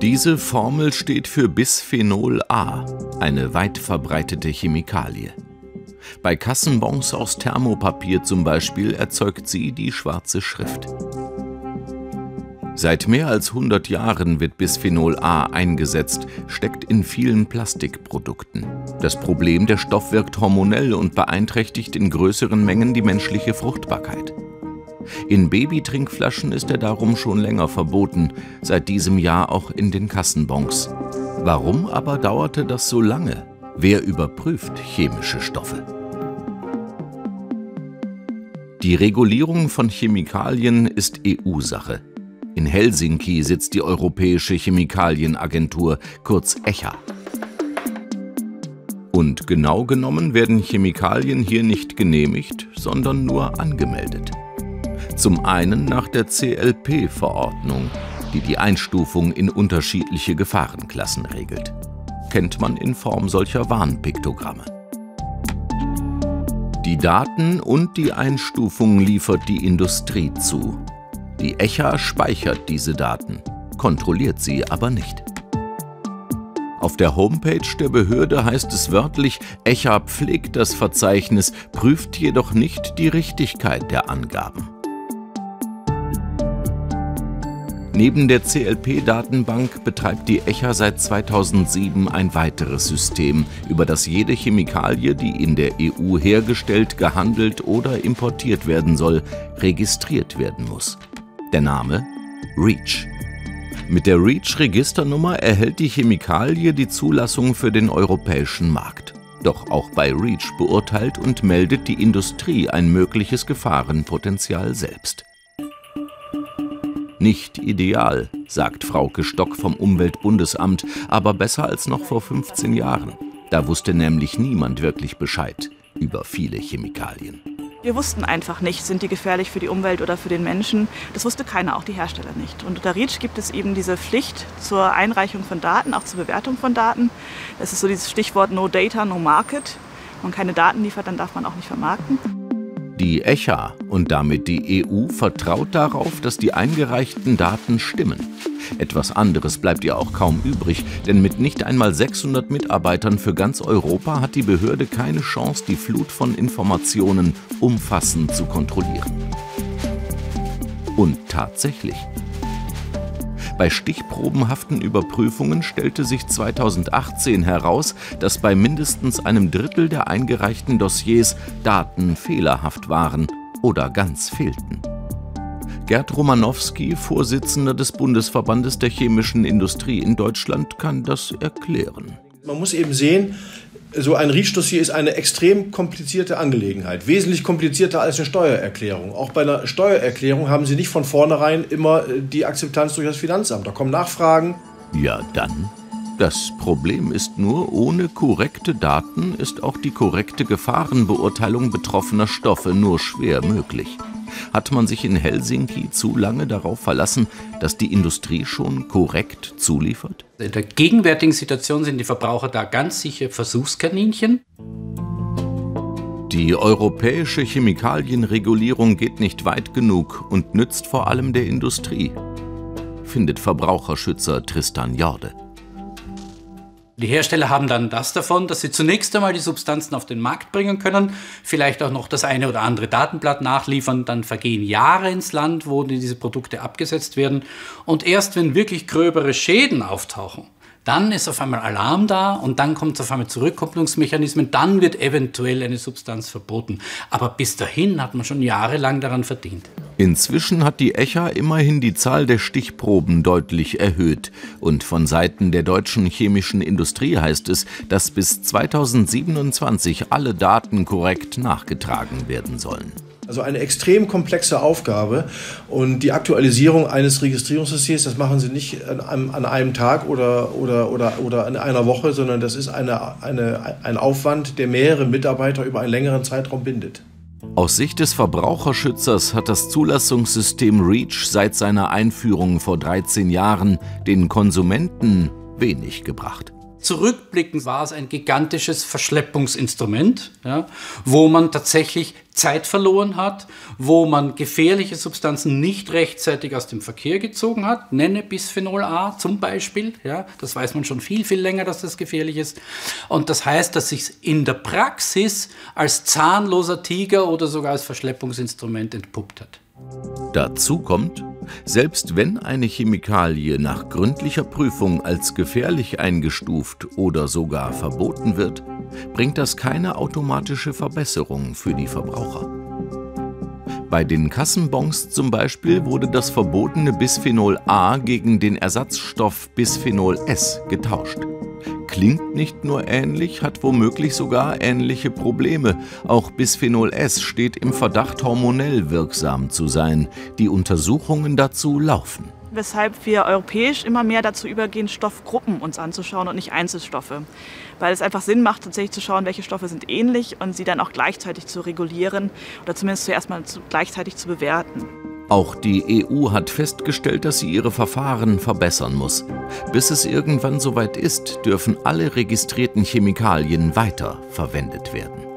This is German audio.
Diese Formel steht für Bisphenol A, eine weit verbreitete Chemikalie. Bei Kassenbons aus Thermopapier zum Beispiel erzeugt sie die schwarze Schrift. Seit mehr als 100 Jahren wird Bisphenol A eingesetzt, steckt in vielen Plastikprodukten. Das Problem, der Stoff wirkt hormonell und beeinträchtigt in größeren Mengen die menschliche Fruchtbarkeit. In Babytrinkflaschen ist er darum schon länger verboten, seit diesem Jahr auch in den Kassenbons. Warum aber dauerte das so lange? Wer überprüft chemische Stoffe? Die Regulierung von Chemikalien ist EU-Sache. In Helsinki sitzt die Europäische Chemikalienagentur, kurz ECHA. Und genau genommen werden Chemikalien hier nicht genehmigt, sondern nur angemeldet. Zum einen nach der CLP-Verordnung, die die Einstufung in unterschiedliche Gefahrenklassen regelt. Kennt man in Form solcher Warnpiktogramme. Die Daten und die Einstufung liefert die Industrie zu. Die ECHA speichert diese Daten, kontrolliert sie aber nicht. Auf der Homepage der Behörde heißt es wörtlich, ECHA pflegt das Verzeichnis, prüft jedoch nicht die Richtigkeit der Angaben. Neben der CLP-Datenbank betreibt die ECHA seit 2007 ein weiteres System, über das jede Chemikalie, die in der EU hergestellt, gehandelt oder importiert werden soll, registriert werden muss. Der Name REACH. Mit der REACH-Registernummer erhält die Chemikalie die Zulassung für den europäischen Markt. Doch auch bei REACH beurteilt und meldet die Industrie ein mögliches Gefahrenpotenzial selbst. Nicht ideal, sagt Frauke Stock vom Umweltbundesamt, aber besser als noch vor 15 Jahren. Da wusste nämlich niemand wirklich Bescheid über viele Chemikalien. Wir wussten einfach nicht, sind die gefährlich für die Umwelt oder für den Menschen. Das wusste keiner, auch die Hersteller nicht. Und unter REACH gibt es eben diese Pflicht zur Einreichung von Daten, auch zur Bewertung von Daten. Das ist so dieses Stichwort No Data, No Market. Wenn man keine Daten liefert, dann darf man auch nicht vermarkten. Die ECHA und damit die EU vertraut darauf, dass die eingereichten Daten stimmen. Etwas anderes bleibt ihr auch kaum übrig, denn mit nicht einmal 600 Mitarbeitern für ganz Europa hat die Behörde keine Chance, die Flut von Informationen umfassend zu kontrollieren. Und tatsächlich, bei stichprobenhaften Überprüfungen stellte sich 2018 heraus, dass bei mindestens einem Drittel der eingereichten Dossiers Daten fehlerhaft waren oder ganz fehlten. Gerd Romanowski, Vorsitzender des Bundesverbandes der chemischen Industrie in Deutschland, kann das erklären. Man muss eben sehen, so ein REACH-Dossier ist eine extrem komplizierte Angelegenheit, wesentlich komplizierter als eine Steuererklärung. Auch bei einer Steuererklärung haben Sie nicht von vornherein immer äh, die Akzeptanz durch das Finanzamt. Da kommen Nachfragen. Ja, dann. Das Problem ist nur, ohne korrekte Daten ist auch die korrekte Gefahrenbeurteilung betroffener Stoffe nur schwer möglich. Hat man sich in Helsinki zu lange darauf verlassen, dass die Industrie schon korrekt zuliefert? In der gegenwärtigen Situation sind die Verbraucher da ganz sicher Versuchskaninchen. Die europäische Chemikalienregulierung geht nicht weit genug und nützt vor allem der Industrie, findet Verbraucherschützer Tristan Jorde. Die Hersteller haben dann das davon, dass sie zunächst einmal die Substanzen auf den Markt bringen können, vielleicht auch noch das eine oder andere Datenblatt nachliefern, dann vergehen Jahre ins Land, wo diese Produkte abgesetzt werden. Und erst wenn wirklich gröbere Schäden auftauchen, dann ist auf einmal Alarm da und dann kommt es auf einmal zu Rückkopplungsmechanismen, dann wird eventuell eine Substanz verboten. Aber bis dahin hat man schon jahrelang daran verdient. Inzwischen hat die ECHA immerhin die Zahl der Stichproben deutlich erhöht. Und von Seiten der deutschen chemischen Industrie heißt es, dass bis 2027 alle Daten korrekt nachgetragen werden sollen. Also eine extrem komplexe Aufgabe und die Aktualisierung eines Registrierungssystems, das machen Sie nicht an, an einem Tag oder, oder, oder, oder in einer Woche, sondern das ist eine, eine, ein Aufwand, der mehrere Mitarbeiter über einen längeren Zeitraum bindet. Aus Sicht des Verbraucherschützers hat das Zulassungssystem REACH seit seiner Einführung vor 13 Jahren den Konsumenten wenig gebracht. Zurückblickend war es ein gigantisches Verschleppungsinstrument, ja, wo man tatsächlich Zeit verloren hat, wo man gefährliche Substanzen nicht rechtzeitig aus dem Verkehr gezogen hat. Nenne Bisphenol A zum Beispiel. Ja, das weiß man schon viel, viel länger, dass das gefährlich ist. Und das heißt, dass sich in der Praxis als zahnloser Tiger oder sogar als Verschleppungsinstrument entpuppt hat. Dazu kommt, selbst wenn eine Chemikalie nach gründlicher Prüfung als gefährlich eingestuft oder sogar verboten wird, bringt das keine automatische Verbesserung für die Verbraucher. Bei den Kassenbons zum Beispiel wurde das verbotene Bisphenol A gegen den Ersatzstoff Bisphenol S getauscht klingt nicht nur ähnlich, hat womöglich sogar ähnliche Probleme. Auch Bisphenol S steht im Verdacht, hormonell wirksam zu sein. Die Untersuchungen dazu laufen. Weshalb wir europäisch immer mehr dazu übergehen, Stoffgruppen uns anzuschauen und nicht Einzelstoffe. Weil es einfach Sinn macht, tatsächlich zu schauen, welche Stoffe sind ähnlich und sie dann auch gleichzeitig zu regulieren oder zumindest zuerst mal zu, gleichzeitig zu bewerten. Auch die EU hat festgestellt, dass sie ihre Verfahren verbessern muss. Bis es irgendwann soweit ist, dürfen alle registrierten Chemikalien weiter verwendet werden.